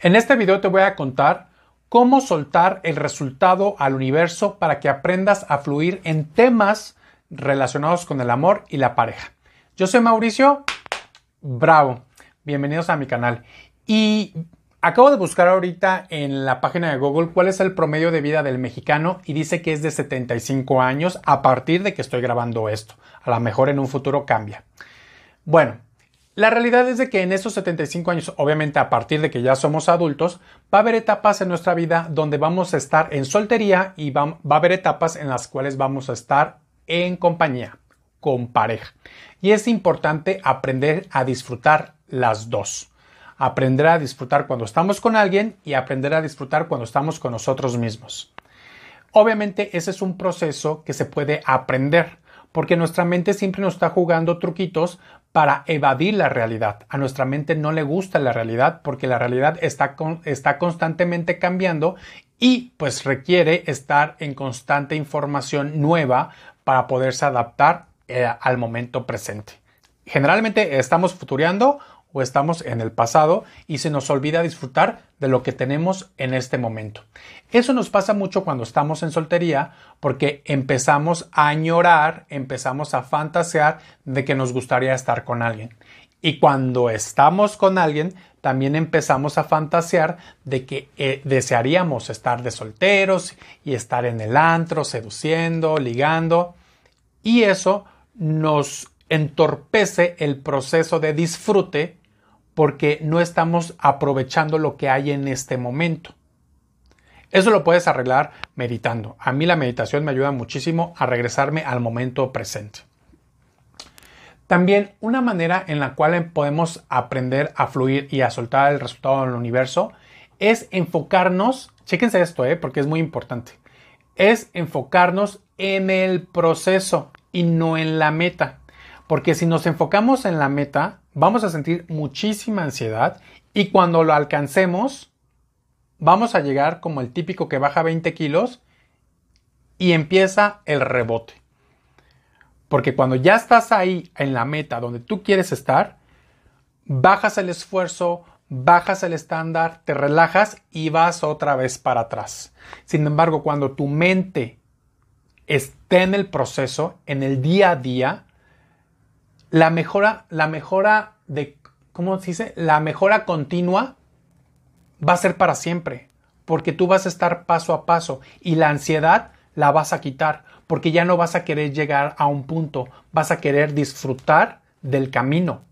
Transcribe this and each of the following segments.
En este video te voy a contar cómo soltar el resultado al universo para que aprendas a fluir en temas relacionados con el amor y la pareja. Yo soy Mauricio, bravo, bienvenidos a mi canal. Y acabo de buscar ahorita en la página de Google cuál es el promedio de vida del mexicano y dice que es de 75 años a partir de que estoy grabando esto. A lo mejor en un futuro cambia. Bueno, la realidad es de que en esos 75 años, obviamente a partir de que ya somos adultos, va a haber etapas en nuestra vida donde vamos a estar en soltería y va, a haber etapas en las cuales vamos a estar en compañía, con pareja. Y es importante aprender a disfrutar las dos. Aprender a disfrutar cuando estamos con alguien y aprender a disfrutar cuando estamos con nosotros mismos. Obviamente ese es un proceso que se puede aprender porque nuestra mente siempre nos está jugando truquitos para evadir la realidad. A nuestra mente no le gusta la realidad porque la realidad está, está constantemente cambiando y pues requiere estar en constante información nueva para poderse adaptar eh, al momento presente. Generalmente estamos futureando o estamos en el pasado y se nos olvida disfrutar de lo que tenemos en este momento. Eso nos pasa mucho cuando estamos en soltería porque empezamos a añorar, empezamos a fantasear de que nos gustaría estar con alguien. Y cuando estamos con alguien, también empezamos a fantasear de que eh, desearíamos estar de solteros y estar en el antro, seduciendo, ligando. Y eso nos entorpece el proceso de disfrute porque no estamos aprovechando lo que hay en este momento. Eso lo puedes arreglar meditando. A mí la meditación me ayuda muchísimo a regresarme al momento presente. También una manera en la cual podemos aprender a fluir y a soltar el resultado del universo es enfocarnos, chéquense esto, eh, porque es muy importante, es enfocarnos en el proceso y no en la meta. Porque si nos enfocamos en la meta, vamos a sentir muchísima ansiedad y cuando lo alcancemos, vamos a llegar como el típico que baja 20 kilos y empieza el rebote. Porque cuando ya estás ahí en la meta donde tú quieres estar, bajas el esfuerzo, bajas el estándar, te relajas y vas otra vez para atrás. Sin embargo, cuando tu mente esté en el proceso, en el día a día, la mejora, la mejora de, ¿cómo se dice? La mejora continua va a ser para siempre, porque tú vas a estar paso a paso y la ansiedad la vas a quitar, porque ya no vas a querer llegar a un punto, vas a querer disfrutar del camino.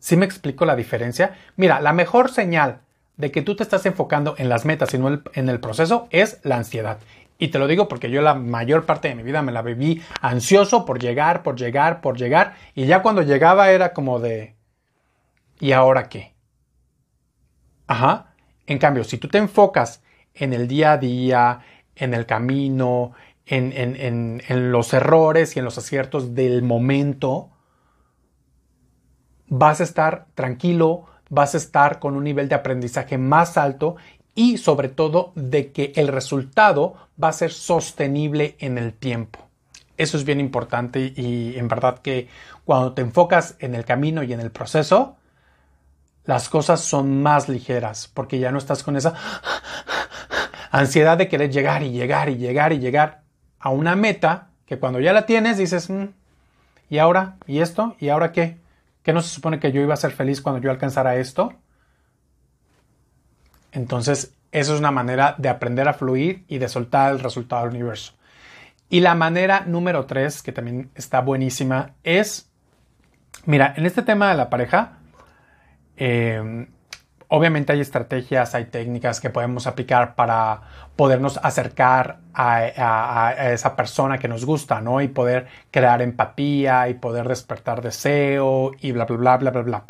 ¿Sí me explico la diferencia? Mira, la mejor señal de que tú te estás enfocando en las metas y no en el proceso es la ansiedad. Y te lo digo porque yo la mayor parte de mi vida me la viví ansioso por llegar, por llegar, por llegar. Y ya cuando llegaba era como de, ¿y ahora qué? Ajá. En cambio, si tú te enfocas en el día a día, en el camino, en, en, en, los errores y en los aciertos del momento, vas a estar tranquilo, vas a estar con un nivel de aprendizaje más alto y sobre todo de que el resultado va a ser sostenible en el tiempo. Eso es bien importante y en verdad que cuando te enfocas en el camino y en el proceso, las cosas son más ligeras porque ya no estás con esa ansiedad de querer llegar y llegar y llegar y llegar a una meta que cuando ya la tienes dices, mm, ¿y ahora? ¿Y esto? ¿Y ahora qué? ¿Qué no se supone que yo iba a ser feliz cuando yo alcanzara esto? Entonces, eso es una manera de aprender a fluir y de soltar el resultado del universo. Y la manera número tres, que también está buenísima, es, mira, en este tema de la pareja, em, obviamente hay estrategias, hay técnicas que podemos aplicar para podernos acercar a, a, esa persona que nos gusta, ¿no? Y poder crear empatía y poder despertar deseo y bla, bla, bla, bla, bla, bla.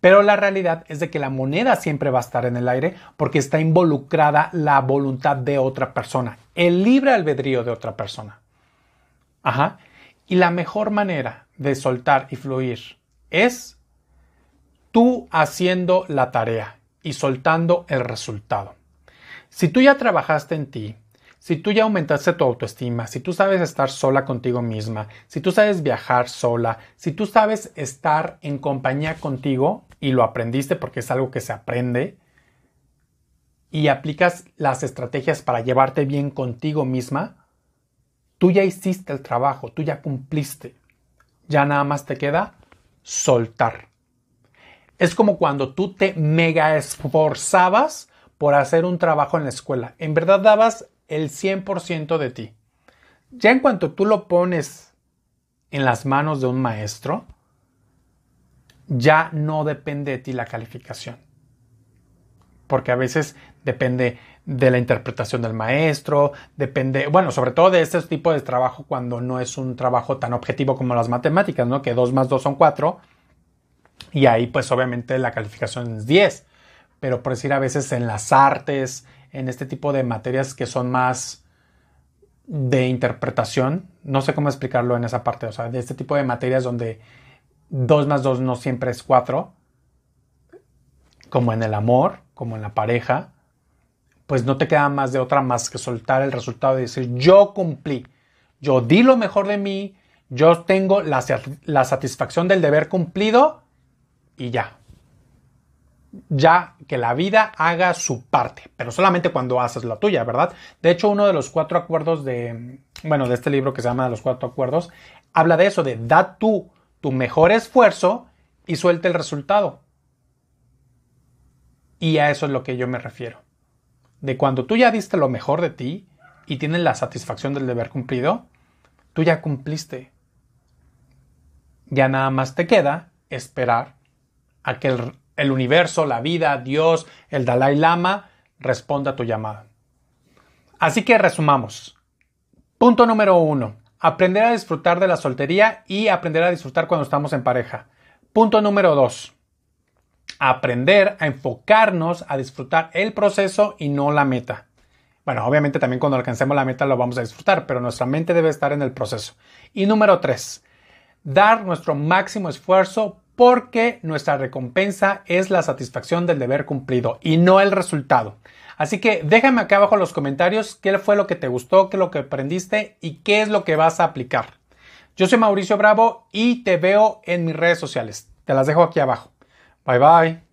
Pero la realidad es de que la moneda siempre va a estar en el aire porque está involucrada la voluntad de otra persona, el libre albedrío de otra persona. Ajá. Y la mejor manera de soltar y fluir es tú haciendo la tarea y soltando el resultado. Si tú ya trabajaste en ti, si tú ya aumentaste tu autoestima, si tú sabes estar sola contigo misma, si tú sabes viajar sola, si tú sabes estar en compañía contigo y lo aprendiste porque es algo que se aprende, y aplicas las estrategias para llevarte bien contigo misma, tú ya hiciste el trabajo, tú ya cumpliste. Ya nada más te queda soltar. Es como cuando tú te mega esforzabas por hacer un trabajo en la escuela. En verdad dabas el 100% de ti. Ya en cuanto tú lo pones en las manos de un maestro, ya no depende de ti la calificación. Porque a veces depende de la interpretación del maestro, depende, bueno, sobre todo de este tipo de trabajo cuando no es un trabajo tan objetivo como las matemáticas, ¿no? Que 2 más 2 son 4 y ahí pues obviamente la calificación es 10, pero por decir a veces en las artes, en este tipo de materias que son más de interpretación, no sé cómo explicarlo en esa parte, o sea, de este tipo de materias donde 2 más 2 no siempre es 4, como en el amor, como en la pareja, pues no te queda más de otra más que soltar el resultado y decir, yo cumplí, yo di lo mejor de mí, yo tengo la, la satisfacción del deber cumplido y ya. Ya que la vida haga su parte, pero solamente cuando haces la tuya, ¿verdad? De hecho, uno de los cuatro acuerdos de, bueno, de este libro que se llama Los cuatro acuerdos, habla de eso, de da tú tu mejor esfuerzo y suelte el resultado. Y a eso es lo que yo me refiero de cuando tú ya diste lo mejor de ti y tienes la satisfacción del deber cumplido, tú ya cumpliste. Ya nada más te queda esperar a que el, el universo, la vida, Dios, el Dalai Lama responda a tu llamada. Así que resumamos. Punto número uno. Aprender a disfrutar de la soltería y aprender a disfrutar cuando estamos en pareja. Punto número dos aprender a enfocarnos a disfrutar el proceso y no la meta. Bueno, obviamente también cuando alcancemos la meta lo vamos a disfrutar, pero nuestra mente debe estar en el proceso. Y número tres, dar nuestro máximo esfuerzo porque nuestra recompensa es la satisfacción del deber cumplido y no el resultado. Así que déjame acá abajo en los comentarios qué fue lo que te gustó, qué es lo que aprendiste y qué es lo que vas a aplicar. Yo soy Mauricio Bravo y te veo en mis redes sociales. Te las dejo aquí abajo. Bye bye.